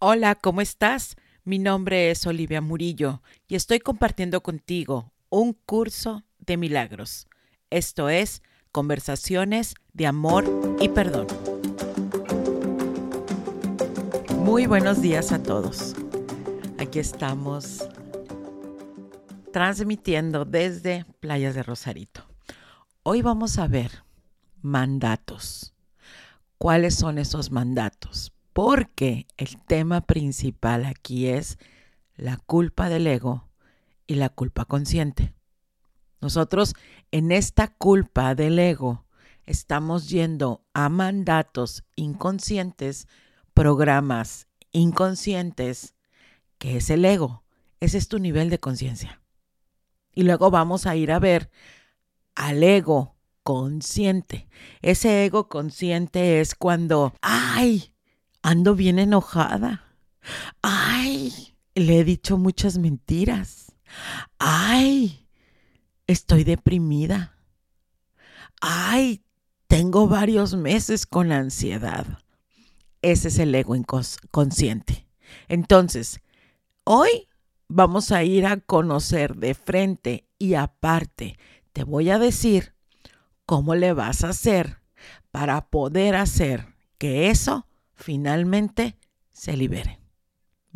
Hola, ¿cómo estás? Mi nombre es Olivia Murillo y estoy compartiendo contigo un curso de milagros. Esto es Conversaciones de Amor y Perdón. Muy buenos días a todos. Aquí estamos transmitiendo desde Playas de Rosarito. Hoy vamos a ver mandatos. ¿Cuáles son esos mandatos? Porque el tema principal aquí es la culpa del ego y la culpa consciente. Nosotros en esta culpa del ego estamos yendo a mandatos inconscientes, programas inconscientes, que es el ego. Ese es tu nivel de conciencia. Y luego vamos a ir a ver al ego consciente. Ese ego consciente es cuando, ay, ando bien enojada. Ay, le he dicho muchas mentiras. Ay, estoy deprimida. Ay, tengo varios meses con ansiedad. Ese es el ego inconsciente. Entonces, hoy vamos a ir a conocer de frente y aparte. Te voy a decir cómo le vas a hacer para poder hacer que eso finalmente se libere.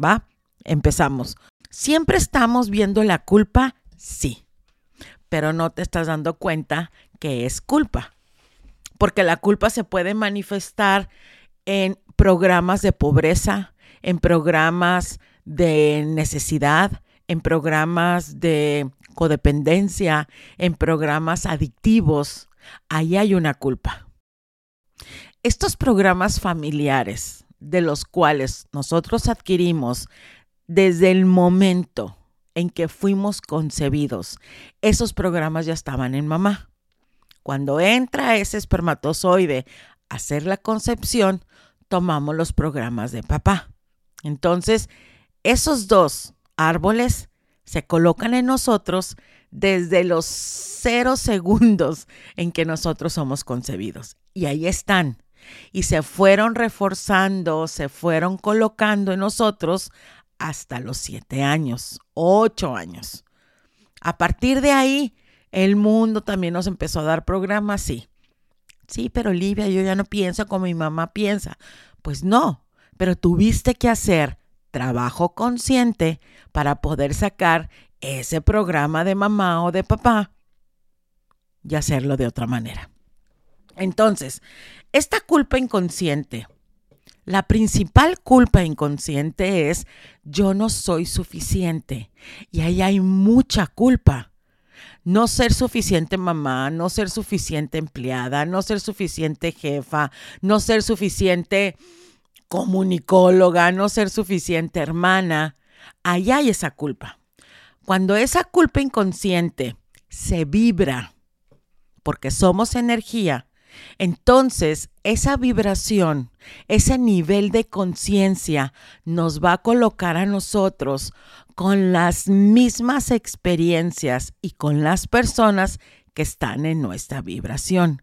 ¿Va? Empezamos. ¿Siempre estamos viendo la culpa? Sí, pero no te estás dando cuenta que es culpa. Porque la culpa se puede manifestar en programas de pobreza, en programas de necesidad, en programas de codependencia, en programas adictivos. Ahí hay una culpa. Estos programas familiares de los cuales nosotros adquirimos desde el momento en que fuimos concebidos, esos programas ya estaban en mamá. Cuando entra ese espermatozoide a hacer la concepción, tomamos los programas de papá. Entonces, esos dos árboles se colocan en nosotros desde los cero segundos en que nosotros somos concebidos. Y ahí están y se fueron reforzando, se fueron colocando en nosotros hasta los siete años, ocho años. A partir de ahí, el mundo también nos empezó a dar programas, sí. Sí, pero Olivia, yo ya no pienso como mi mamá piensa. Pues no, pero tuviste que hacer trabajo consciente para poder sacar ese programa de mamá o de papá y hacerlo de otra manera. Entonces, esta culpa inconsciente, la principal culpa inconsciente es yo no soy suficiente. Y ahí hay mucha culpa. No ser suficiente mamá, no ser suficiente empleada, no ser suficiente jefa, no ser suficiente comunicóloga, no ser suficiente hermana. Ahí hay esa culpa. Cuando esa culpa inconsciente se vibra, porque somos energía, entonces, esa vibración, ese nivel de conciencia nos va a colocar a nosotros con las mismas experiencias y con las personas que están en nuestra vibración.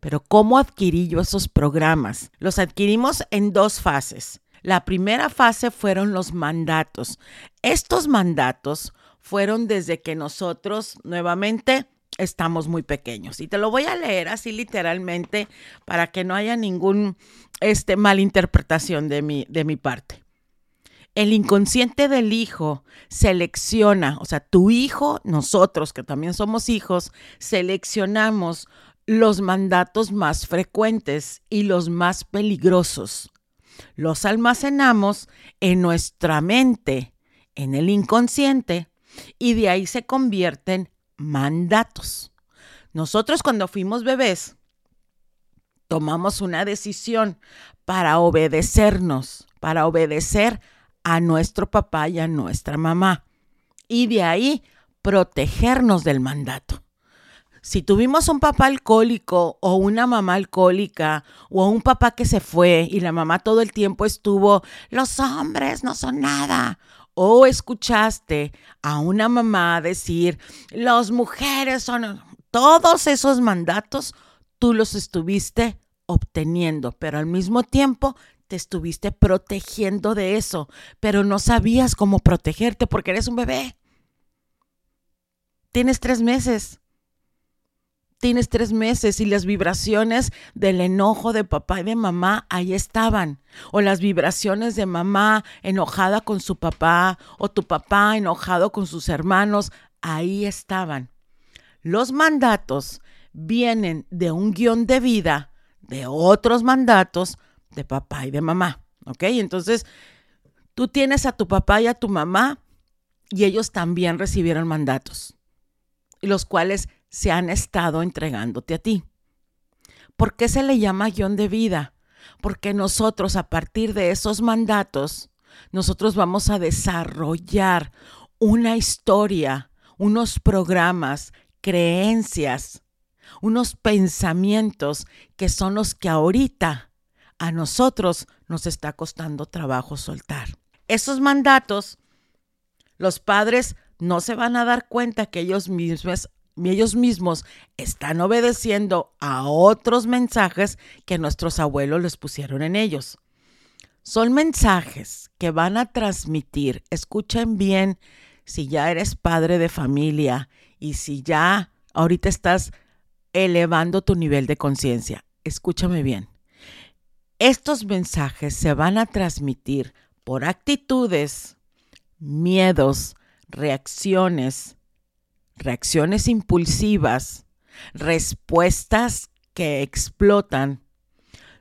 Pero ¿cómo adquirí yo esos programas? Los adquirimos en dos fases. La primera fase fueron los mandatos. Estos mandatos fueron desde que nosotros nuevamente estamos muy pequeños. Y te lo voy a leer así literalmente para que no haya ningún este, malinterpretación de mi, de mi parte. El inconsciente del hijo selecciona, o sea, tu hijo, nosotros que también somos hijos, seleccionamos los mandatos más frecuentes y los más peligrosos. Los almacenamos en nuestra mente, en el inconsciente, y de ahí se convierten mandatos. Nosotros cuando fuimos bebés, tomamos una decisión para obedecernos, para obedecer a nuestro papá y a nuestra mamá. Y de ahí protegernos del mandato. Si tuvimos un papá alcohólico o una mamá alcohólica o un papá que se fue y la mamá todo el tiempo estuvo, los hombres no son nada, o escuchaste a una mamá decir, las mujeres son, todos esos mandatos tú los estuviste obteniendo, pero al mismo tiempo te estuviste protegiendo de eso, pero no sabías cómo protegerte porque eres un bebé. Tienes tres meses. Tienes tres meses y las vibraciones del enojo de papá y de mamá ahí estaban. O las vibraciones de mamá enojada con su papá o tu papá enojado con sus hermanos, ahí estaban. Los mandatos vienen de un guion de vida, de otros mandatos de papá y de mamá. ¿Ok? Entonces, tú tienes a tu papá y a tu mamá y ellos también recibieron mandatos, los cuales se han estado entregándote a ti. ¿Por qué se le llama guion de vida? Porque nosotros a partir de esos mandatos, nosotros vamos a desarrollar una historia, unos programas, creencias, unos pensamientos que son los que ahorita a nosotros nos está costando trabajo soltar. Esos mandatos, los padres no se van a dar cuenta que ellos mismos, ellos mismos están obedeciendo a otros mensajes que nuestros abuelos les pusieron en ellos. Son mensajes que van a transmitir, escuchen bien, si ya eres padre de familia y si ya ahorita estás elevando tu nivel de conciencia. Escúchame bien. Estos mensajes se van a transmitir por actitudes, miedos, reacciones, reacciones impulsivas, respuestas que explotan,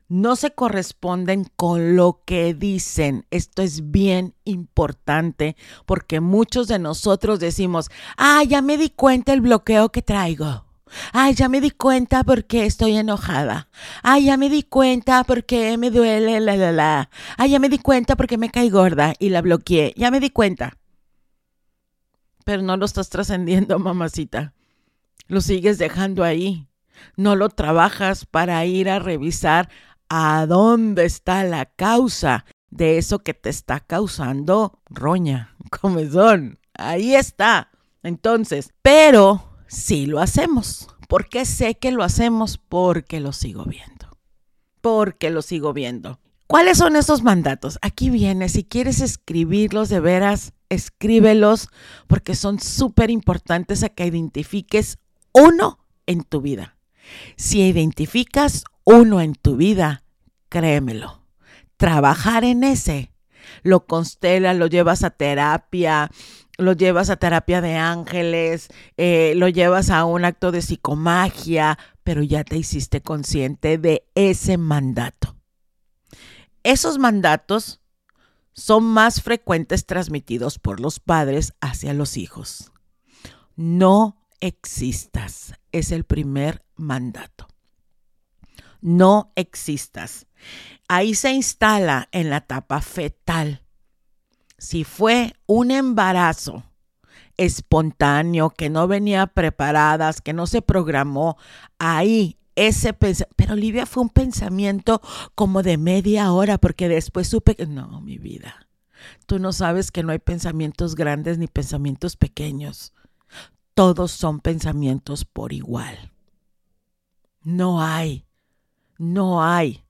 no se corresponden con lo que dicen. Esto es bien importante porque muchos de nosotros decimos, ah, ya me di cuenta el bloqueo que traigo. Ay, ya me di cuenta porque estoy enojada. Ay, ya me di cuenta porque me duele, la, la, la. Ay, ya me di cuenta porque me caí gorda y la bloqueé. Ya me di cuenta. Pero no lo estás trascendiendo, mamacita. Lo sigues dejando ahí. No lo trabajas para ir a revisar a dónde está la causa de eso que te está causando roña, comezón. Ahí está. Entonces, pero sí lo hacemos. ¿Por qué sé que lo hacemos? Porque lo sigo viendo. Porque lo sigo viendo. ¿Cuáles son esos mandatos? Aquí viene, si quieres escribirlos de veras, escríbelos porque son súper importantes a que identifiques uno en tu vida. Si identificas uno en tu vida, créemelo, trabajar en ese, lo constela, lo llevas a terapia, lo llevas a terapia de ángeles, eh, lo llevas a un acto de psicomagia, pero ya te hiciste consciente de ese mandato. Esos mandatos son más frecuentes transmitidos por los padres hacia los hijos. No existas es el primer mandato. No existas. Ahí se instala en la etapa fetal si fue un embarazo espontáneo, que no venía preparadas, que no se programó, ahí ese pensamiento, pero Olivia fue un pensamiento como de media hora, porque después supe que, no, mi vida, tú no sabes que no hay pensamientos grandes ni pensamientos pequeños, todos son pensamientos por igual. No hay, no hay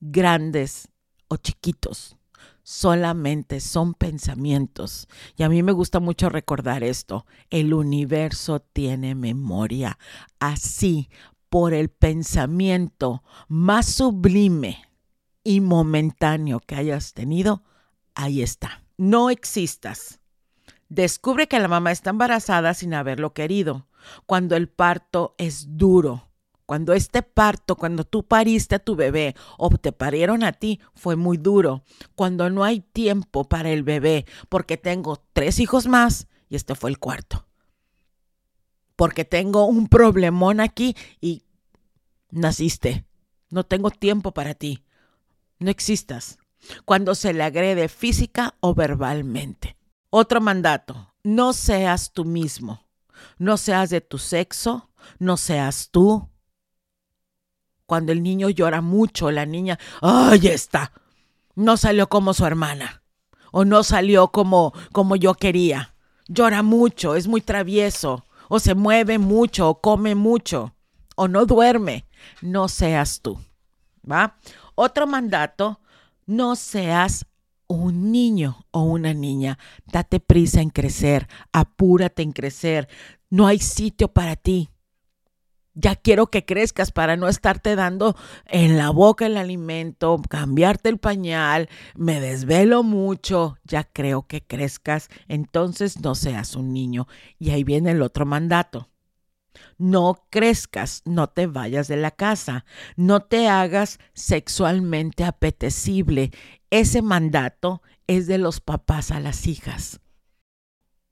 grandes o chiquitos solamente son pensamientos. Y a mí me gusta mucho recordar esto. El universo tiene memoria. Así, por el pensamiento más sublime y momentáneo que hayas tenido, ahí está. No existas. Descubre que la mamá está embarazada sin haberlo querido, cuando el parto es duro, cuando este parto, cuando tú pariste a tu bebé o te parieron a ti, fue muy duro. Cuando no hay tiempo para el bebé, porque tengo tres hijos más y este fue el cuarto. Porque tengo un problemón aquí y naciste. No tengo tiempo para ti. No existas. Cuando se le agrede física o verbalmente. Otro mandato, no seas tú mismo. No seas de tu sexo, no seas tú, cuando el niño llora mucho, la niña, ¡ay, está! No salió como su hermana. O no salió como, como yo quería. Llora mucho, es muy travieso. O se mueve mucho, o come mucho. O no duerme. No seas tú. ¿Va? Otro mandato, No seas un niño o una niña. Date prisa en crecer, apúrate en crecer. No hay sitio para ti. Ya quiero que crezcas para no estarte dando en la boca el alimento, cambiarte el pañal, me desvelo mucho, ya creo que crezcas, entonces no seas un niño. Y ahí viene el otro mandato. No crezcas, no te vayas de la casa, no te hagas sexualmente apetecible. Ese mandato es de los papás a las hijas.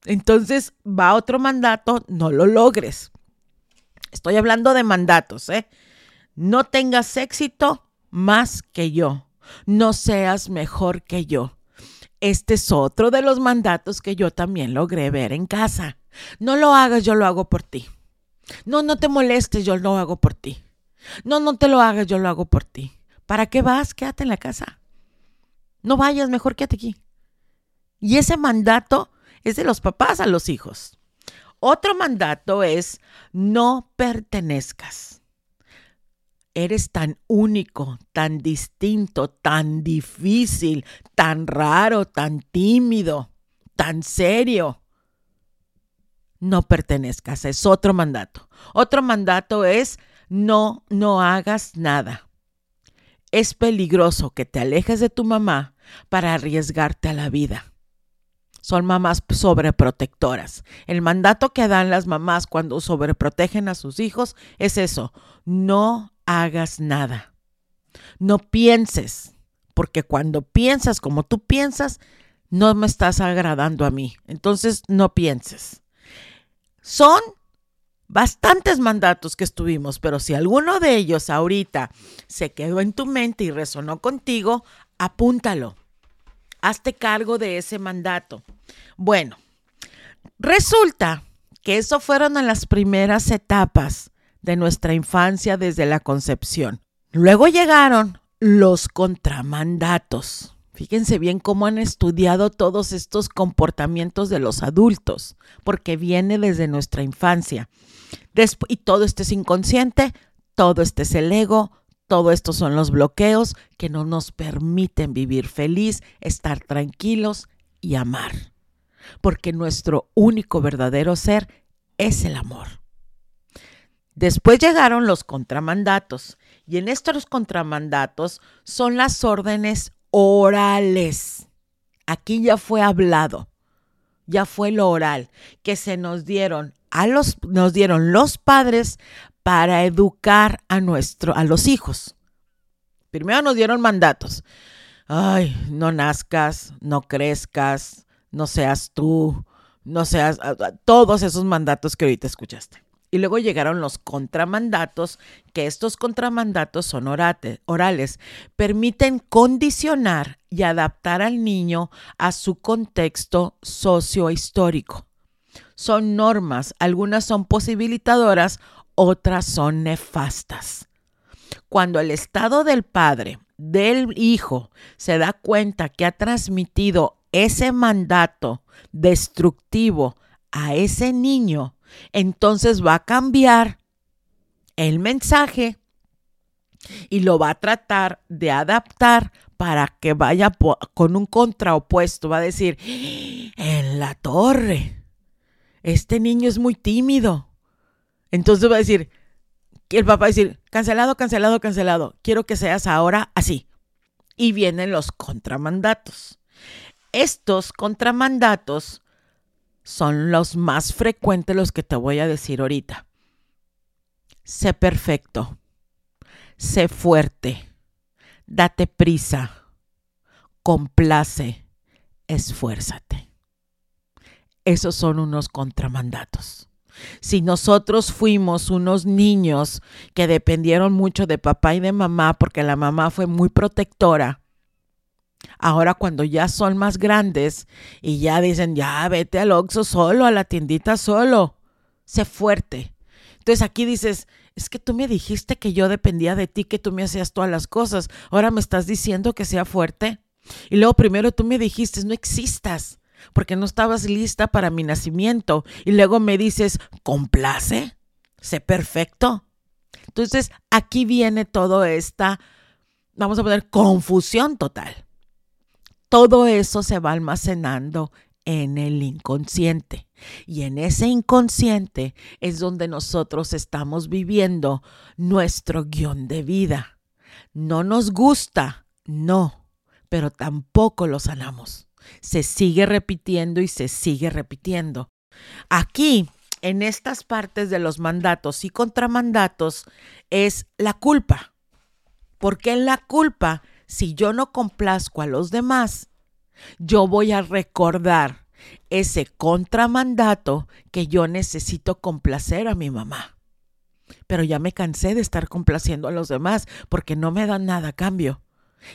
Entonces va otro mandato, no lo logres. Estoy hablando de mandatos, ¿eh? No tengas éxito más que yo. No seas mejor que yo. Este es otro de los mandatos que yo también logré ver en casa. No lo hagas, yo lo hago por ti. No, no te molestes, yo lo hago por ti. No, no te lo hagas, yo lo hago por ti. ¿Para qué vas? Quédate en la casa. No vayas, mejor quédate aquí. Y ese mandato es de los papás a los hijos. Otro mandato es no pertenezcas. Eres tan único, tan distinto, tan difícil, tan raro, tan tímido, tan serio. No pertenezcas, es otro mandato. Otro mandato es no, no hagas nada. Es peligroso que te alejes de tu mamá para arriesgarte a la vida son mamás sobreprotectoras. El mandato que dan las mamás cuando sobreprotegen a sus hijos es eso, no hagas nada. No pienses, porque cuando piensas como tú piensas, no me estás agradando a mí. Entonces, no pienses. Son bastantes mandatos que estuvimos, pero si alguno de ellos ahorita se quedó en tu mente y resonó contigo, apúntalo. Hazte cargo de ese mandato. Bueno, resulta que eso fueron en las primeras etapas de nuestra infancia desde la concepción. Luego llegaron los contramandatos. Fíjense bien cómo han estudiado todos estos comportamientos de los adultos, porque viene desde nuestra infancia. y todo esto es inconsciente, todo esto es el ego, todo esto son los bloqueos que no nos permiten vivir feliz, estar tranquilos y amar porque nuestro único verdadero ser es el amor. Después llegaron los contramandatos y en estos contramandatos son las órdenes orales. Aquí ya fue hablado, ya fue lo oral que se nos dieron a los nos dieron los padres para educar a nuestro a los hijos. Primero nos dieron mandatos. Ay, no nazcas, no crezcas, no seas tú, no seas todos esos mandatos que ahorita escuchaste. Y luego llegaron los contramandatos, que estos contramandatos son orales, permiten condicionar y adaptar al niño a su contexto sociohistórico. Son normas, algunas son posibilitadoras, otras son nefastas. Cuando el estado del padre, del hijo, se da cuenta que ha transmitido ese mandato destructivo a ese niño, entonces va a cambiar el mensaje y lo va a tratar de adaptar para que vaya con un contraopuesto. Va a decir, en la torre, este niño es muy tímido. Entonces va a decir, el papá va a decir, cancelado, cancelado, cancelado. Quiero que seas ahora así. Y vienen los contramandatos. Estos contramandatos son los más frecuentes, los que te voy a decir ahorita. Sé perfecto, sé fuerte, date prisa, complace, esfuérzate. Esos son unos contramandatos. Si nosotros fuimos unos niños que dependieron mucho de papá y de mamá porque la mamá fue muy protectora, Ahora cuando ya son más grandes y ya dicen, ya vete al Oxxo solo, a la tiendita solo, sé fuerte. Entonces aquí dices, es que tú me dijiste que yo dependía de ti, que tú me hacías todas las cosas. Ahora me estás diciendo que sea fuerte. Y luego primero tú me dijiste, no existas, porque no estabas lista para mi nacimiento. Y luego me dices, complace, sé perfecto. Entonces aquí viene toda esta, vamos a poner, confusión total. todo eso se va almacenando en el inconsciente. Y en ese inconsciente es donde nosotros estamos viviendo nuestro guion de vida. No nos gusta, no, pero tampoco lo sanamos. Se sigue repitiendo y se sigue repitiendo. Aquí, en estas partes de los mandatos y contramandatos, es la culpa. Porque en la culpa, si yo no complazco a los demás, yo voy a recordar ese contramandato que yo necesito complacer a mi mamá. Pero ya me cansé de estar complaciendo a los demás porque no me dan nada a cambio.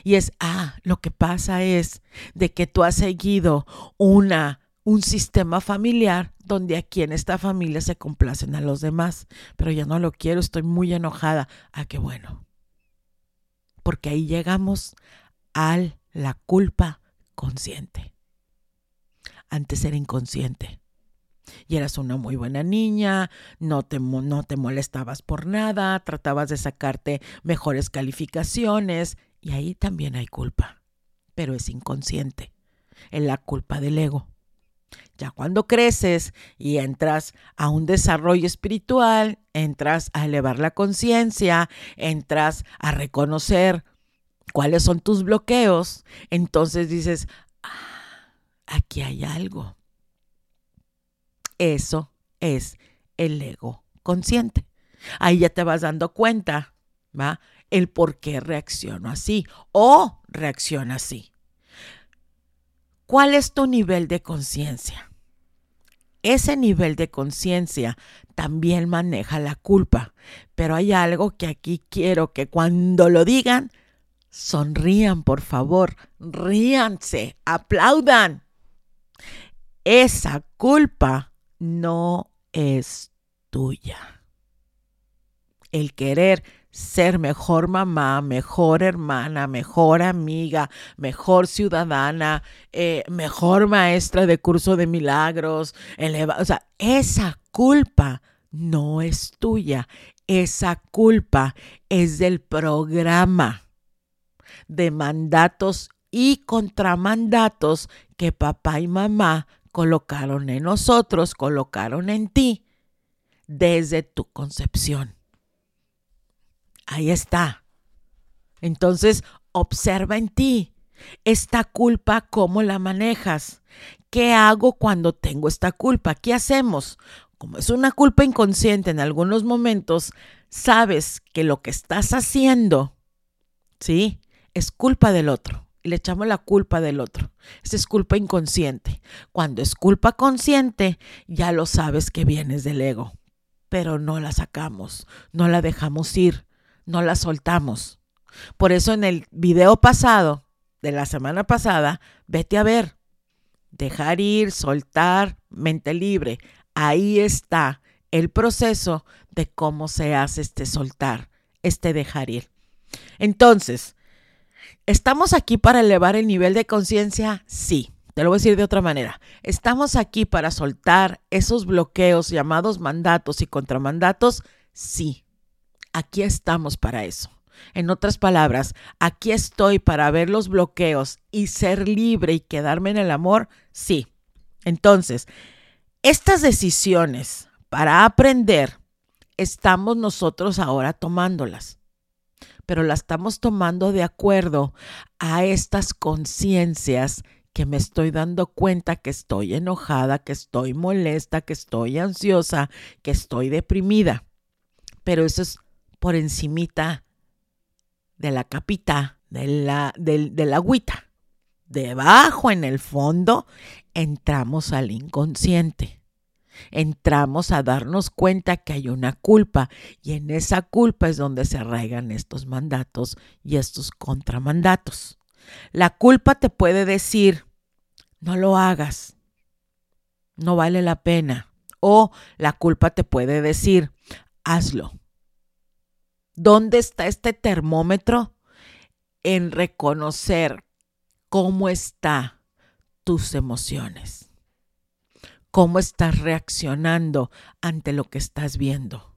Y es, ah, lo que pasa es de que tú has seguido una un sistema familiar donde aquí en esta familia se complacen a los demás, pero ya no lo quiero, estoy muy enojada. Ah, qué bueno. Porque ahí llegamos a la culpa consciente. Antes era inconsciente. Y eras una muy buena niña, no te, no te molestabas por nada, tratabas de sacarte mejores calificaciones y ahí también hay culpa, pero es inconsciente, es la culpa del ego. Ya cuando creces y entras a un desarrollo espiritual, entras a elevar la conciencia, entras a reconocer cuáles son tus bloqueos, entonces dices, ah, aquí hay algo. Eso es el ego consciente. Ahí ya te vas dando cuenta, ¿va? El por qué reacciono así o reacciona así. ¿Cuál es tu nivel de conciencia? Ese nivel de conciencia también maneja la culpa, pero hay algo que aquí quiero que cuando lo digan, sonrían, por favor, ríanse, aplaudan. Esa culpa no es tuya. El querer ser mejor mamá, mejor hermana, mejor amiga, mejor ciudadana, eh, mejor maestra de curso de milagros. o sea, esa culpa no es tuya. Esa culpa es del programa de mandatos y contramandatos que papá y mamá colocaron en nosotros, colocaron en ti desde tu concepción. Ahí está. Entonces, observa en ti esta culpa, cómo la manejas. ¿Qué hago cuando tengo esta culpa? ¿Qué hacemos? Como es una culpa inconsciente en algunos momentos, sabes que lo que estás haciendo, ¿sí? Es culpa del otro. Y le echamos la culpa del otro. Esa es culpa inconsciente. Cuando es culpa consciente, ya lo sabes que vienes del ego. Pero no la sacamos, no la dejamos ir, no la soltamos. Por eso en el video pasado, de la semana pasada, vete a ver. Dejar ir, soltar, mente libre. Ahí está el proceso de cómo se hace este soltar, este dejar ir. Entonces, ¿estamos aquí para elevar el nivel de conciencia? Sí. Te lo voy a decir de otra manera. Estamos aquí para soltar esos bloqueos llamados mandatos y contramandatos. Sí. Aquí estamos para eso. En otras palabras, aquí estoy para ver los bloqueos y ser libre y quedarme en el amor. Sí. Entonces, estas decisiones para aprender, estamos nosotros ahora tomándolas, pero las estamos tomando de acuerdo a estas conciencias que me estoy dando cuenta que estoy enojada, que estoy molesta, que estoy ansiosa, que estoy deprimida. Pero eso es por encimita de la capita, de la, del, de la agüita. Debajo, en el fondo, entramos al inconsciente. Entramos a darnos cuenta que hay una culpa y en esa culpa es donde se arraigan estos mandatos y estos contramandatos. La culpa te puede decir, no lo hagas, no vale la pena. O la culpa te puede decir, hazlo. ¿Dónde está este termómetro? En reconocer cómo están tus emociones, cómo estás reaccionando ante lo que estás viendo,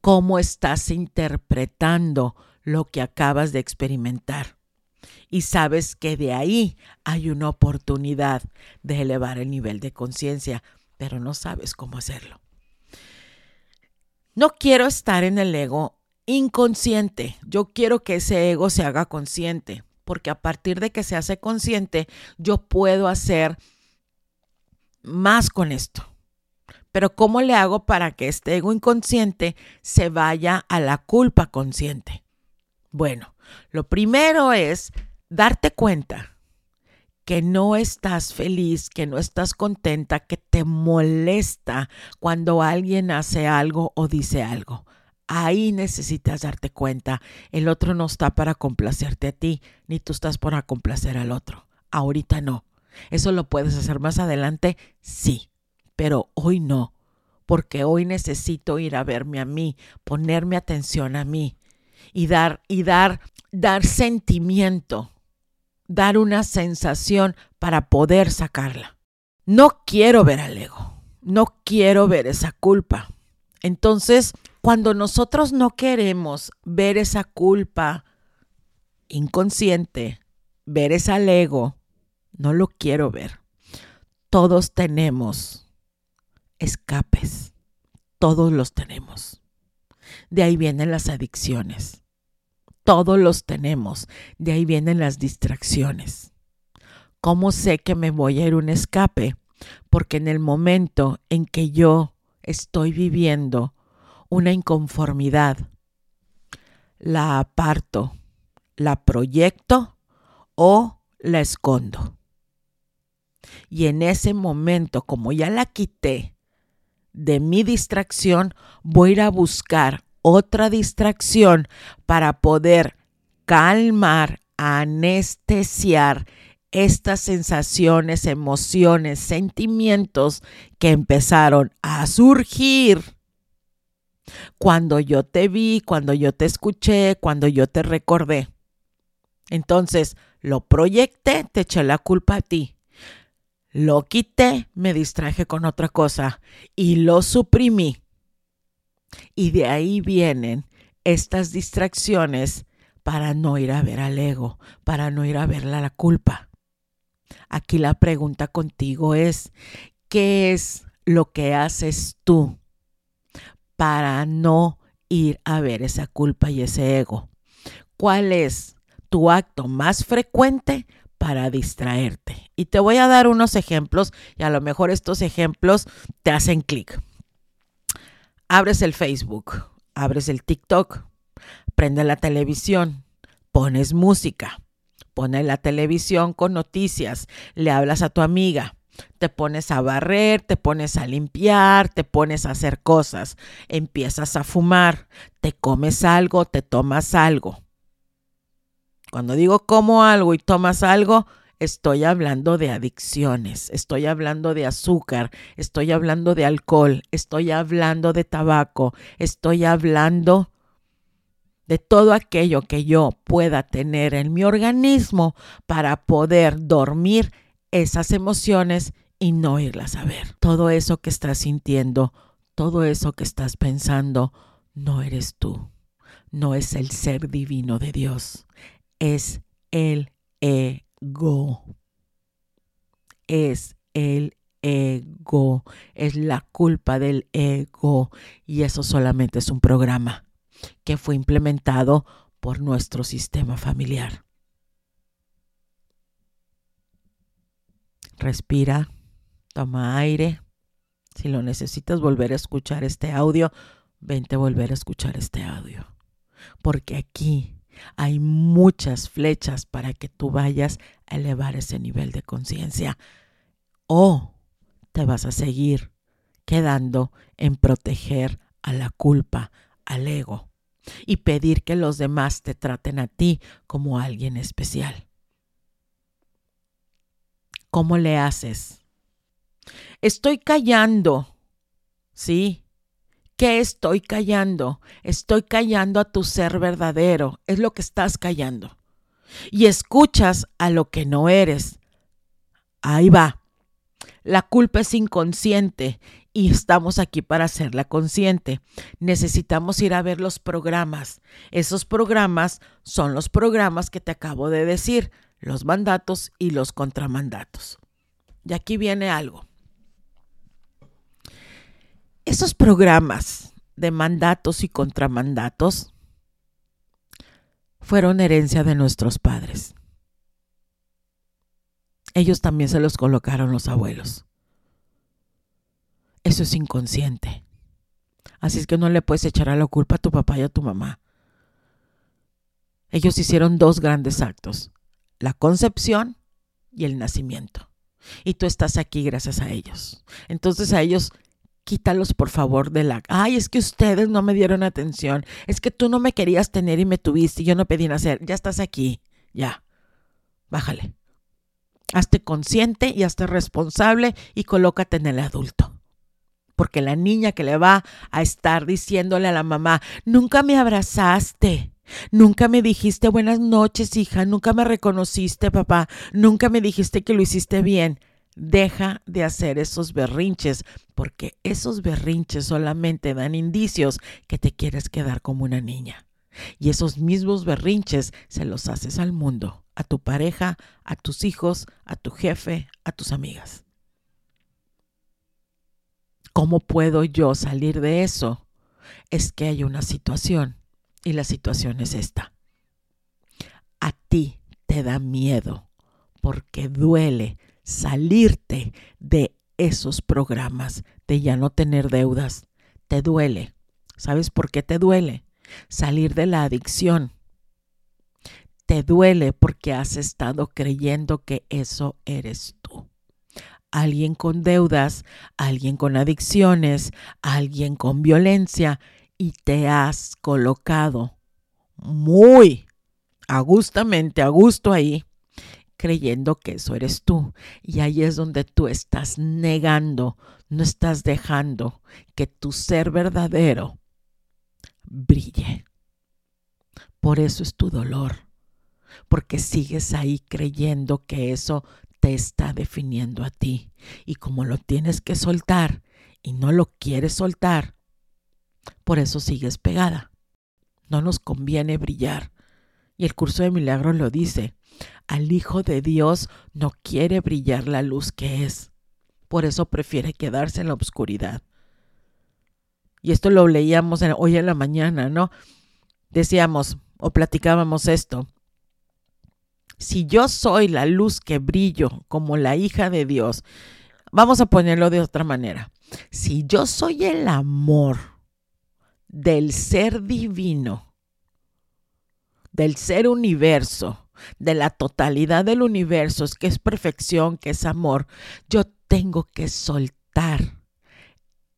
cómo estás interpretando lo que acabas de experimentar. Y sabes que de ahí hay una oportunidad de elevar el nivel de conciencia, pero no sabes cómo hacerlo. No quiero estar en el ego inconsciente. Yo quiero que ese ego se haga consciente, porque a partir de que se hace consciente, yo puedo hacer más con esto. Pero ¿cómo le hago para que este ego inconsciente se vaya a la culpa consciente? Bueno, lo primero es darte cuenta que no estás feliz, que no estás contenta, que te molesta cuando alguien hace algo o dice algo. Ahí necesitas darte cuenta. El otro no está para complacerte a ti, ni tú estás para complacer al otro. Ahorita no. Eso lo puedes hacer más adelante, sí, pero hoy no, porque hoy necesito ir a verme a mí, ponerme atención a mí y dar y dar dar sentimiento, dar una sensación para poder sacarla. No quiero ver al ego, no quiero ver esa culpa. Entonces, cuando nosotros no queremos ver esa culpa inconsciente, ver ese ego, no lo quiero ver. Todos tenemos escapes, todos los tenemos. De ahí vienen las adicciones, todos los tenemos, de ahí vienen las distracciones. ¿Cómo sé que me voy a ir un escape? Porque en el momento en que yo estoy viviendo una inconformidad, la aparto, la proyecto o la escondo. Y en ese momento, como ya la quité de mi distracción, voy a ir a buscar otra distracción para poder calmar, anestesiar estas sensaciones, emociones, sentimientos que empezaron a surgir cuando yo te vi, cuando yo te escuché, cuando yo te recordé. Entonces, lo proyecté, te eché la culpa a ti. Lo quité, me distraje con otra cosa y lo suprimí. Y de ahí vienen estas distracciones para no ir a ver al ego, para no ir a ver la culpa. Aquí la pregunta contigo es, ¿qué es lo que haces tú para no ir a ver esa culpa y ese ego? ¿Cuál es tu acto más frecuente para distraerte? Y te voy a dar unos ejemplos y a lo mejor estos ejemplos te hacen clic. Abres el Facebook, abres el TikTok, prende la televisión, pones música, pones la televisión con noticias, le hablas a tu amiga, te pones a barrer, te pones a limpiar, te pones a hacer cosas, empiezas a fumar, te comes algo, te tomas algo. Cuando digo como algo y tomas algo, estoy hablando de adicciones, estoy hablando de azúcar, estoy hablando de alcohol, estoy hablando de tabaco, estoy hablando de todo aquello que yo pueda tener en mi organismo para poder dormir esas emociones y no irlas a ver. Todo eso que estás sintiendo, todo eso que estás pensando, no eres tú. No es el ser divino de Dios. Es el ego. Es el ego. Es la culpa del ego. Y eso solamente es un programa que fue implementado por nuestro sistema familiar. Respira, toma aire. Si lo necesitas volver a escuchar este audio, vente a volver a escuchar este audio. Porque aquí hay muchas flechas para que tú vayas a elevar ese nivel de conciencia. O te vas a seguir quedando en proteger a la culpa, al ego, y pedir que los demás te traten a ti como alguien especial. ¿Cómo le haces? Estoy callando. Sí. ¿Qué estoy callando? Estoy callando a tu ser verdadero. Es lo que estás callando. Y escuchas a lo que no eres. Ahí va. La culpa es inconsciente y estamos aquí para hacerla consciente. Necesitamos ir a ver los programas. Esos programas son los programas que te acabo de decir, los mandatos y los contramandatos. Y aquí viene algo. Esos programas de mandatos y contramandatos fueron herencia de nuestros padres. Ellos también se los colocaron los abuelos. Eso es inconsciente. Así es que no le puedes echar a la culpa a tu papá y a tu mamá. Ellos hicieron dos grandes actos, la concepción y el nacimiento. Y tú estás aquí gracias a ellos. Entonces a ellos quítalos por favor de la... Ay, es que ustedes no me dieron atención. Es que tú no me querías tener y me tuviste y yo no pedí nacer. Ya estás aquí. Ya. Bájale. Hazte consciente y hazte responsable y colócate en el adulto. Porque la niña que le va a estar diciéndole a la mamá, nunca me abrazaste, nunca me dijiste buenas noches, hija, nunca me reconociste, papá, nunca me dijiste que lo hiciste bien. Deja de hacer esos berrinches, porque esos berrinches solamente dan indicios que te quieres quedar como una niña. Y esos mismos berrinches se los haces al mundo, a tu pareja, a tus hijos, a tu jefe, a tus amigas. ¿Cómo puedo yo salir de eso? Es que hay una situación y la situación es esta. A ti te da miedo porque duele salirte de esos programas, de ya no tener deudas. Te duele. ¿Sabes por qué te duele? Salir de la adicción. Te duele porque has estado creyendo que eso eres tú alguien con deudas, alguien con adicciones, alguien con violencia y te has colocado muy agustamente, a gusto ahí, creyendo que eso eres tú. Y ahí es donde tú estás negando, no estás dejando que tu ser verdadero brille. Por eso es tu dolor, porque sigues ahí creyendo que eso te está definiendo a ti. Y como lo tienes que soltar y no lo quieres soltar, por eso sigues pegada. No nos conviene brillar. Y el curso de milagros lo dice. Al Hijo de Dios no quiere brillar la luz que es. Por eso prefiere quedarse en la oscuridad. Y esto lo leíamos hoy en la mañana, ¿no? Decíamos o platicábamos esto si yo soy la luz que brillo como la hija de Dios, vamos a ponerlo de otra manera. Si yo soy el amor del ser divino, del ser universo, de la totalidad del universo, que es perfección, que es amor, yo tengo que soltar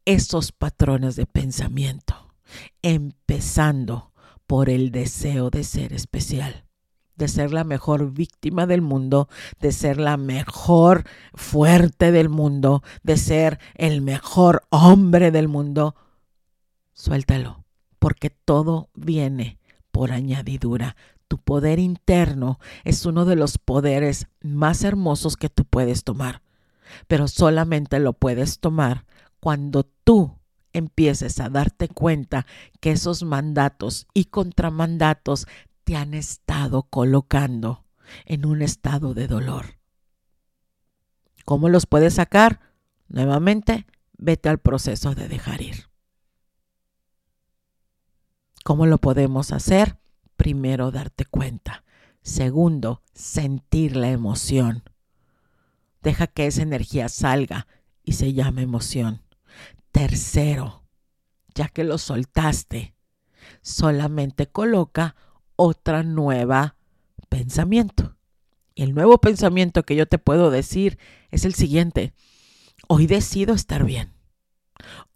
esos patrones de pensamiento, empezando por el deseo de ser especial de ser la mejor víctima del mundo, de ser la mejor fuerte del mundo, de ser el mejor hombre del mundo, suéltalo, porque todo viene por añadidura. Tu poder interno es uno de los poderes más hermosos que tú puedes tomar, pero solamente lo puedes tomar cuando tú empieces a darte cuenta que esos mandatos y contramandatos te han estado colocando en un estado de dolor. ¿Cómo los puedes sacar? Nuevamente, vete al proceso de dejar ir. ¿Cómo lo podemos hacer? Primero, darte cuenta. Segundo, sentir la emoción. Deja que esa energía salga y se llame emoción. Tercero, ya que lo soltaste, solamente coloca otra nueva pensamiento. Y el nuevo pensamiento que yo te puedo decir es el siguiente. Hoy decido estar bien.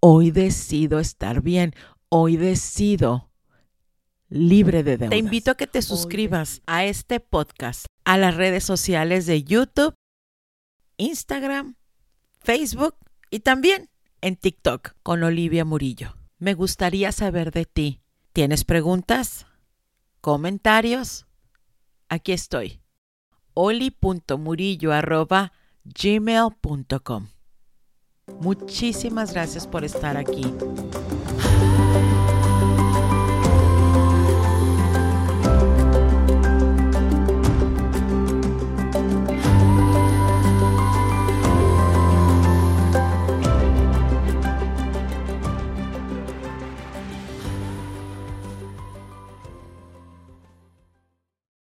Hoy decido estar bien. Hoy decido libre de deudas. Te invito a que te suscribas a este podcast, a las redes sociales de YouTube, Instagram, Facebook y también en TikTok con Olivia Murillo. Me gustaría saber de ti. ¿Tienes preguntas? comentarios, aquí estoy. oli.murillo.gmail.com Muchísimas gracias por estar aquí.